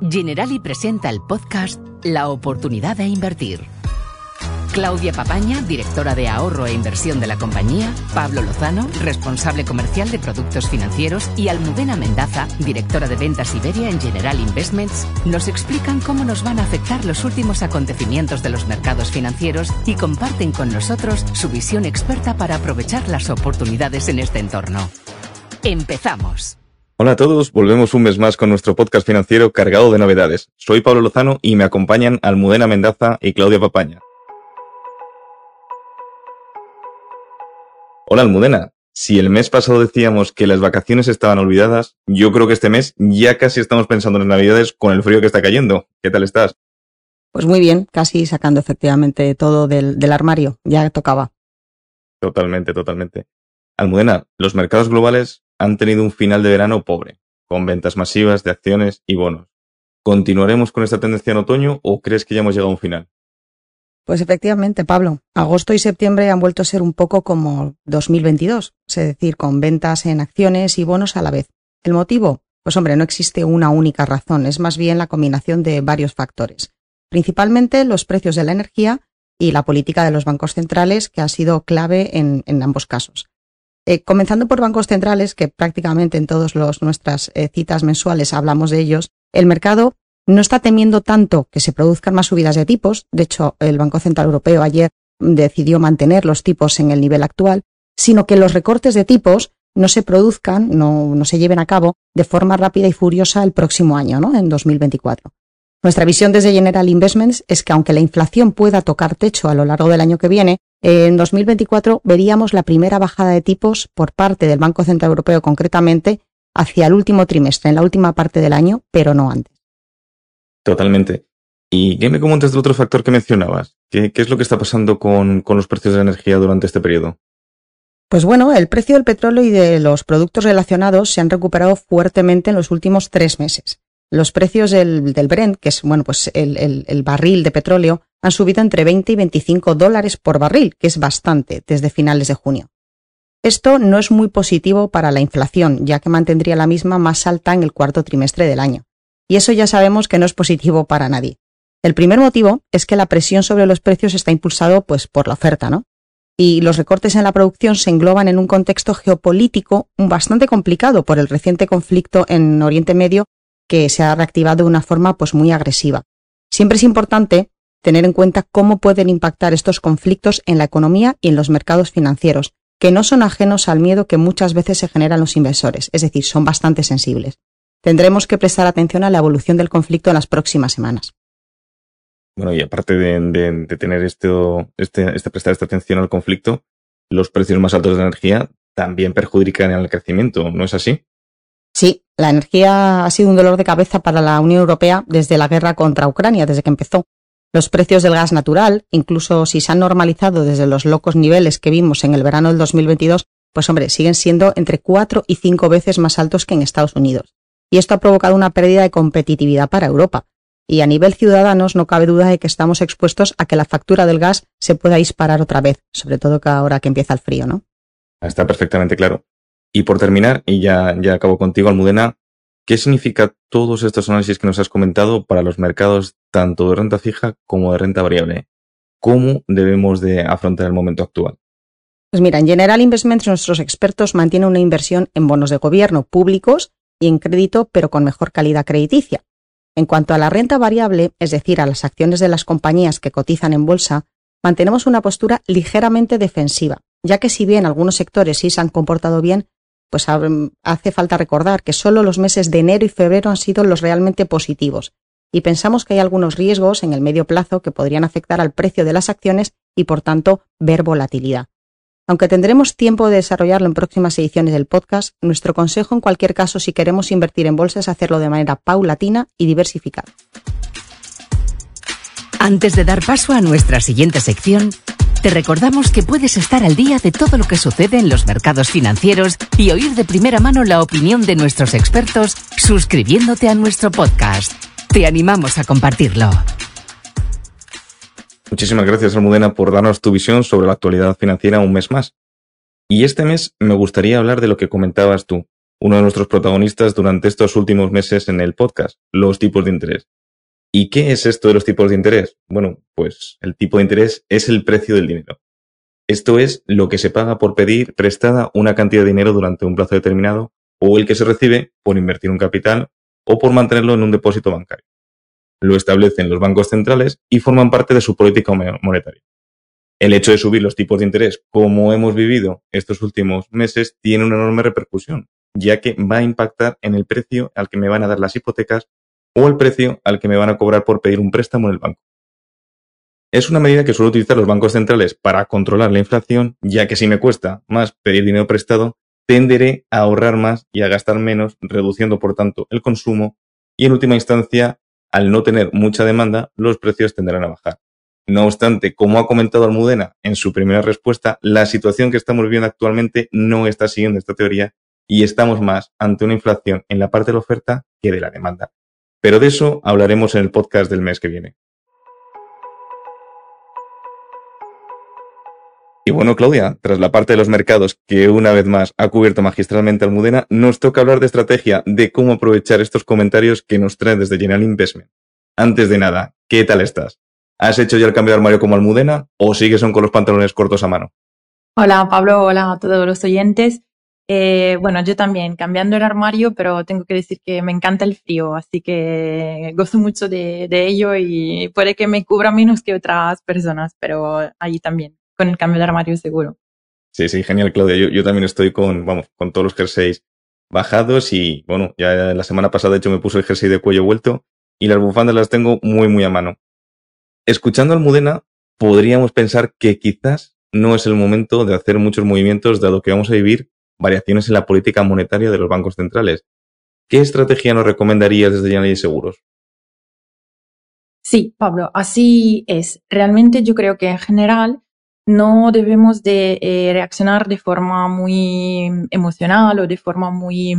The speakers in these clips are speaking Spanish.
Generali presenta el podcast La oportunidad de invertir. Claudia Papaña, directora de ahorro e inversión de la compañía, Pablo Lozano, responsable comercial de productos financieros y Almudena Mendaza, directora de ventas Iberia en General Investments, nos explican cómo nos van a afectar los últimos acontecimientos de los mercados financieros y comparten con nosotros su visión experta para aprovechar las oportunidades en este entorno. Empezamos. Hola a todos, volvemos un mes más con nuestro podcast financiero cargado de novedades. Soy Pablo Lozano y me acompañan Almudena Mendaza y Claudia Papaña. Hola Almudena, si el mes pasado decíamos que las vacaciones estaban olvidadas, yo creo que este mes ya casi estamos pensando en las navidades con el frío que está cayendo. ¿Qué tal estás? Pues muy bien, casi sacando efectivamente todo del, del armario, ya tocaba. Totalmente, totalmente. Almudena, los mercados globales han tenido un final de verano pobre, con ventas masivas de acciones y bonos. ¿Continuaremos con esta tendencia en otoño o crees que ya hemos llegado a un final? Pues efectivamente, Pablo, agosto y septiembre han vuelto a ser un poco como 2022, es decir, con ventas en acciones y bonos a la vez. ¿El motivo? Pues hombre, no existe una única razón, es más bien la combinación de varios factores. Principalmente los precios de la energía y la política de los bancos centrales, que ha sido clave en, en ambos casos. Eh, comenzando por bancos centrales, que prácticamente en todas nuestras eh, citas mensuales hablamos de ellos, el mercado no está temiendo tanto que se produzcan más subidas de tipos. De hecho, el Banco Central Europeo ayer decidió mantener los tipos en el nivel actual, sino que los recortes de tipos no se produzcan, no, no se lleven a cabo de forma rápida y furiosa el próximo año, ¿no? en 2024. Nuestra visión desde General Investments es que aunque la inflación pueda tocar techo a lo largo del año que viene, en 2024 veríamos la primera bajada de tipos por parte del Banco Central Europeo concretamente hacia el último trimestre, en la última parte del año, pero no antes. Totalmente. ¿Y qué me comentas del otro factor que mencionabas? ¿Qué, es lo que está pasando con, con los precios de la energía durante este periodo? Pues bueno, el precio del petróleo y de los productos relacionados se han recuperado fuertemente en los últimos tres meses. Los precios del, Brent, que es bueno, pues el, el, el, barril de petróleo, han subido entre 20 y 25 dólares por barril, que es bastante desde finales de junio. Esto no es muy positivo para la inflación, ya que mantendría la misma más alta en el cuarto trimestre del año. Y eso ya sabemos que no es positivo para nadie. El primer motivo es que la presión sobre los precios está impulsado pues por la oferta, ¿no? Y los recortes en la producción se engloban en un contexto geopolítico bastante complicado por el reciente conflicto en Oriente Medio que se ha reactivado de una forma pues muy agresiva. Siempre es importante tener en cuenta cómo pueden impactar estos conflictos en la economía y en los mercados financieros, que no son ajenos al miedo que muchas veces se generan los inversores, es decir, son bastante sensibles. Tendremos que prestar atención a la evolución del conflicto en las próximas semanas. Bueno, y aparte de, tener esto, este, este, prestar esta atención al conflicto, los precios más altos de energía también perjudican el crecimiento, ¿no es así? Sí, la energía ha sido un dolor de cabeza para la Unión Europea desde la guerra contra Ucrania, desde que empezó. Los precios del gas natural, incluso si se han normalizado desde los locos niveles que vimos en el verano del 2022, pues hombre, siguen siendo entre cuatro y cinco veces más altos que en Estados Unidos. Y esto ha provocado una pérdida de competitividad para Europa. Y a nivel ciudadanos no cabe duda de que estamos expuestos a que la factura del gas se pueda disparar otra vez, sobre todo que ahora que empieza el frío, ¿no? Está perfectamente claro. Y por terminar, y ya, ya acabo contigo, Almudena, ¿qué significa todos estos análisis que nos has comentado para los mercados tanto de renta fija como de renta variable? ¿Cómo debemos de afrontar el momento actual? Pues mira, en General Investments nuestros expertos mantienen una inversión en bonos de gobierno públicos y en crédito, pero con mejor calidad crediticia. En cuanto a la renta variable, es decir, a las acciones de las compañías que cotizan en bolsa, mantenemos una postura ligeramente defensiva, ya que si bien algunos sectores sí se han comportado bien, pues hace falta recordar que solo los meses de enero y febrero han sido los realmente positivos, y pensamos que hay algunos riesgos en el medio plazo que podrían afectar al precio de las acciones y, por tanto, ver volatilidad. Aunque tendremos tiempo de desarrollarlo en próximas ediciones del podcast, nuestro consejo en cualquier caso si queremos invertir en bolsa es hacerlo de manera paulatina y diversificada. Antes de dar paso a nuestra siguiente sección, te recordamos que puedes estar al día de todo lo que sucede en los mercados financieros y oír de primera mano la opinión de nuestros expertos suscribiéndote a nuestro podcast. Te animamos a compartirlo. Muchísimas gracias, Almudena, por darnos tu visión sobre la actualidad financiera un mes más. Y este mes me gustaría hablar de lo que comentabas tú, uno de nuestros protagonistas durante estos últimos meses en el podcast, los tipos de interés. ¿Y qué es esto de los tipos de interés? Bueno, pues el tipo de interés es el precio del dinero. Esto es lo que se paga por pedir prestada una cantidad de dinero durante un plazo determinado o el que se recibe por invertir un capital o por mantenerlo en un depósito bancario. Lo establecen los bancos centrales y forman parte de su política monetaria. El hecho de subir los tipos de interés, como hemos vivido estos últimos meses, tiene una enorme repercusión, ya que va a impactar en el precio al que me van a dar las hipotecas o el precio al que me van a cobrar por pedir un préstamo en el banco. Es una medida que suelen utilizar los bancos centrales para controlar la inflación, ya que si me cuesta más pedir dinero prestado, tenderé a ahorrar más y a gastar menos, reduciendo por tanto el consumo y en última instancia, al no tener mucha demanda, los precios tenderán a bajar. No obstante, como ha comentado Almudena en su primera respuesta, la situación que estamos viviendo actualmente no está siguiendo esta teoría y estamos más ante una inflación en la parte de la oferta que de la demanda. Pero de eso hablaremos en el podcast del mes que viene. Y bueno, Claudia, tras la parte de los mercados que una vez más ha cubierto magistralmente Almudena, nos toca hablar de estrategia, de cómo aprovechar estos comentarios que nos trae desde General Investment. Antes de nada, ¿qué tal estás? ¿Has hecho ya el cambio de armario como Almudena o sigues con los pantalones cortos a mano? Hola Pablo, hola a todos los oyentes. Eh, bueno, yo también, cambiando el armario, pero tengo que decir que me encanta el frío, así que gozo mucho de, ello y puede que me cubra menos que otras personas, pero ahí también, con el cambio de armario seguro. Sí, sí, genial, Claudia. Yo, también estoy con, vamos, con todos los jerseys bajados y, bueno, ya la semana pasada, de hecho, me puse el jersey de cuello vuelto y las bufandas las tengo muy, muy a mano. Escuchando al Almudena, podríamos pensar que quizás no es el momento de hacer muchos movimientos dado que vamos a vivir variaciones en la política monetaria de los bancos centrales. ¿Qué estrategia nos recomendarías desde General Seguros? Sí, Pablo, así es. Realmente yo creo que en general no debemos de eh, reaccionar de forma muy emocional o de forma muy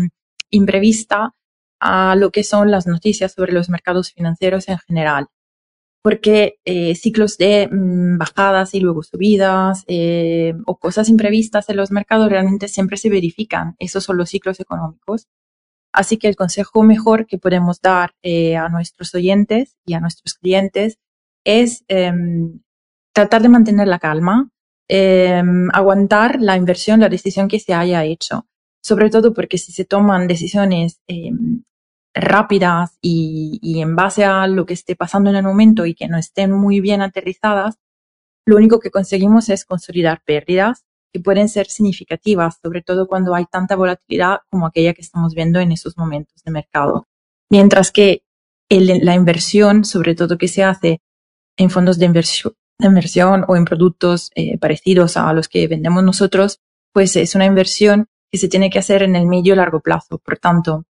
imprevista a lo que son las noticias sobre los mercados financieros en general porque eh, ciclos de mm, bajadas y luego subidas eh, o cosas imprevistas en los mercados realmente siempre se verifican. Esos son los ciclos económicos. Así que el consejo mejor que podemos dar eh, a nuestros oyentes y a nuestros clientes es em, tratar de mantener la calma, em, aguantar la inversión, la decisión que se haya hecho. Sobre todo porque si se toman decisiones em, rápidas y, en base a lo que esté pasando en el momento y que no estén muy bien aterrizadas, lo único que conseguimos es consolidar pérdidas que pueden ser significativas, sobre todo cuando hay tanta volatilidad como aquella que estamos viendo en esos momentos de mercado. Mientras que la inversión, sobre todo que se hace en fondos de inversión, o en productos eh, parecidos a los que vendemos nosotros, pues es una inversión que se tiene que hacer en el medio y largo plazo. Por tanto,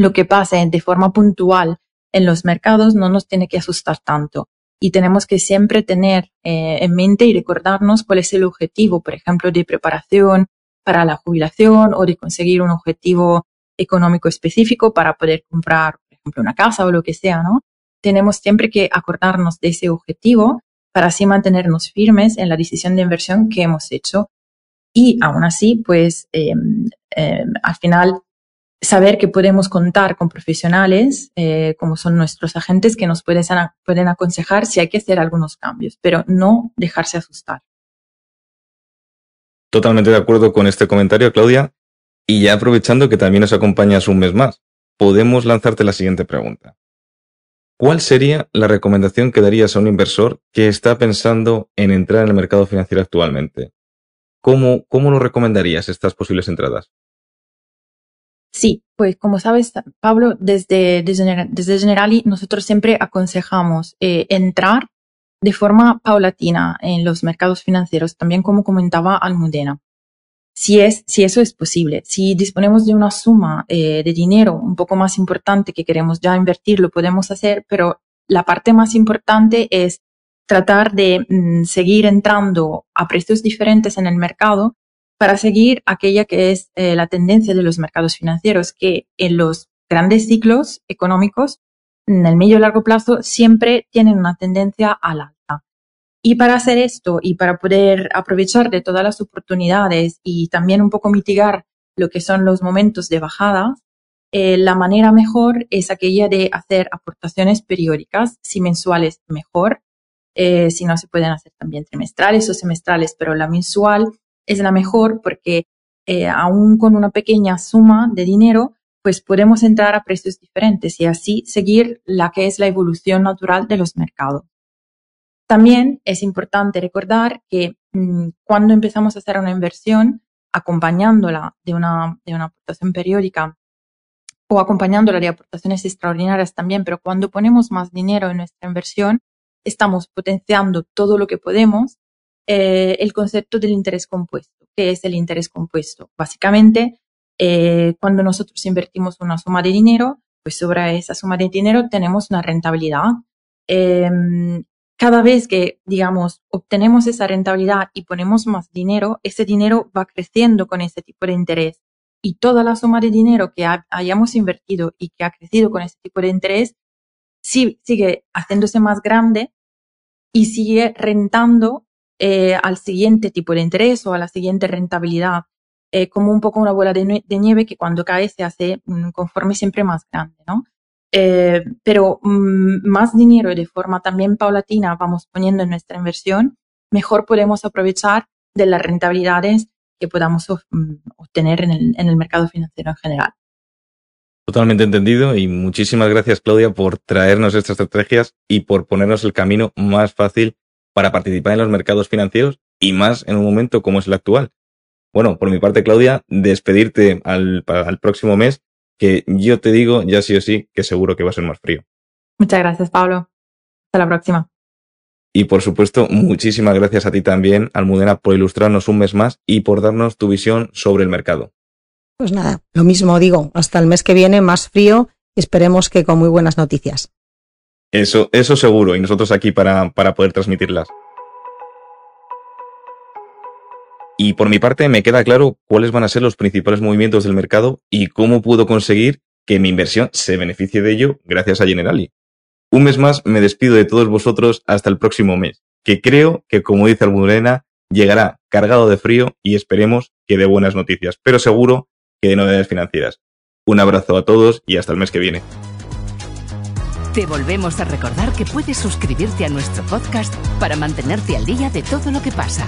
lo que pase de forma puntual en los mercados no nos tiene que asustar tanto. Y tenemos que siempre tener eh, en mente y recordarnos cuál es el objetivo, por ejemplo, de preparación para la jubilación o de conseguir un objetivo económico específico para poder comprar, por ejemplo, una casa o lo que sea, ¿no? Tenemos siempre que acordarnos de ese objetivo para así mantenernos firmes en la decisión de inversión que hemos hecho. Y aún así, pues, em, em, al final saber que podemos contar con profesionales eh, como son nuestros agentes que nos pueden, pueden aconsejar si hay que hacer algunos cambios, pero no dejarse asustar. Totalmente de acuerdo con este comentario, Claudia. Y ya aprovechando que también nos acompañas un mes más, podemos lanzarte la siguiente pregunta. ¿Cuál sería la recomendación que darías a un inversor que está pensando en entrar en el mercado financiero actualmente? ¿Cómo, cómo lo recomendarías estas posibles entradas? Sí, pues como sabes, Pablo, desde, desde, Generali nosotros siempre aconsejamos eh, entrar de forma paulatina en los mercados financieros, también como comentaba Almudena. Si, es, si eso es posible, si disponemos de una suma eh, de dinero un poco más importante que queremos ya invertir, lo podemos hacer, pero la parte más importante es tratar de mm, seguir entrando a precios diferentes en el mercado para seguir aquella que es eh, la tendencia de los mercados financieros, que en los grandes ciclos económicos, en el medio y largo plazo, siempre tienen una tendencia al alta. Y para hacer esto y para poder aprovechar de todas las oportunidades y también un poco mitigar lo que son los momentos de bajada, eh, la manera mejor es aquella de hacer aportaciones periódicas, si mensuales mejor, eh, si no se pueden hacer también trimestrales o semestrales, pero la mensual es la mejor porque eh, aún con una pequeña suma de dinero, pues podemos entrar a precios diferentes y así seguir la que es la evolución natural de los mercados. También es importante recordar que mm, cuando empezamos a hacer una inversión, acompañándola de una, de una aportación periódica o acompañándola de aportaciones extraordinarias también, pero cuando ponemos más dinero en nuestra inversión, estamos potenciando todo lo que podemos eh, el concepto del interés compuesto. ¿Qué es el interés compuesto? Básicamente, eh, cuando nosotros invertimos una suma de dinero, pues sobre esa suma de dinero tenemos una rentabilidad. Em, cada vez que, digamos, obtenemos esa rentabilidad y ponemos más dinero, ese dinero va creciendo con ese tipo de interés. Y toda la suma de dinero que hayamos invertido y que ha crecido con ese tipo de interés sigue haciéndose más grande y sigue rentando eh, al siguiente tipo de interés o a la siguiente rentabilidad, eh, como un poco una bola de, nieve que cuando cae se hace mm, conforme siempre más grande, ¿no? Eh, pero mm, más dinero de forma también paulatina vamos poniendo en nuestra inversión, mejor podemos aprovechar de las rentabilidades que podamos mm, obtener en el, en el mercado financiero en general. Totalmente entendido y muchísimas gracias Claudia por traernos estas estrategias y por ponernos el camino más fácil para participar en los mercados financieros y más en un momento como es el actual. Bueno, por mi parte Claudia, despedirte al, al próximo mes que yo te digo ya sí o sí que seguro que va a ser más frío. Muchas gracias, Pablo. Hasta la próxima. Y por supuesto, muchísimas gracias a ti también, Almudena, por ilustrarnos un mes más y por darnos tu visión sobre el mercado. Pues nada, lo mismo digo, hasta el mes que viene más frío y esperemos que con muy buenas noticias. Eso, eso seguro, y nosotros aquí para, para poder transmitirlas. Y por mi parte me queda claro cuáles van a ser los principales movimientos del mercado y cómo puedo conseguir que mi inversión se beneficie de ello gracias a Generali. Un mes más me despido de todos vosotros hasta el próximo mes, que creo que, como dice Almudena, llegará cargado de frío y esperemos que de buenas noticias, pero seguro que de novedades financieras. Un abrazo a todos y hasta el mes que viene. Te volvemos a recordar que puedes suscribirte a nuestro podcast para mantenerte al día de todo lo que pasa.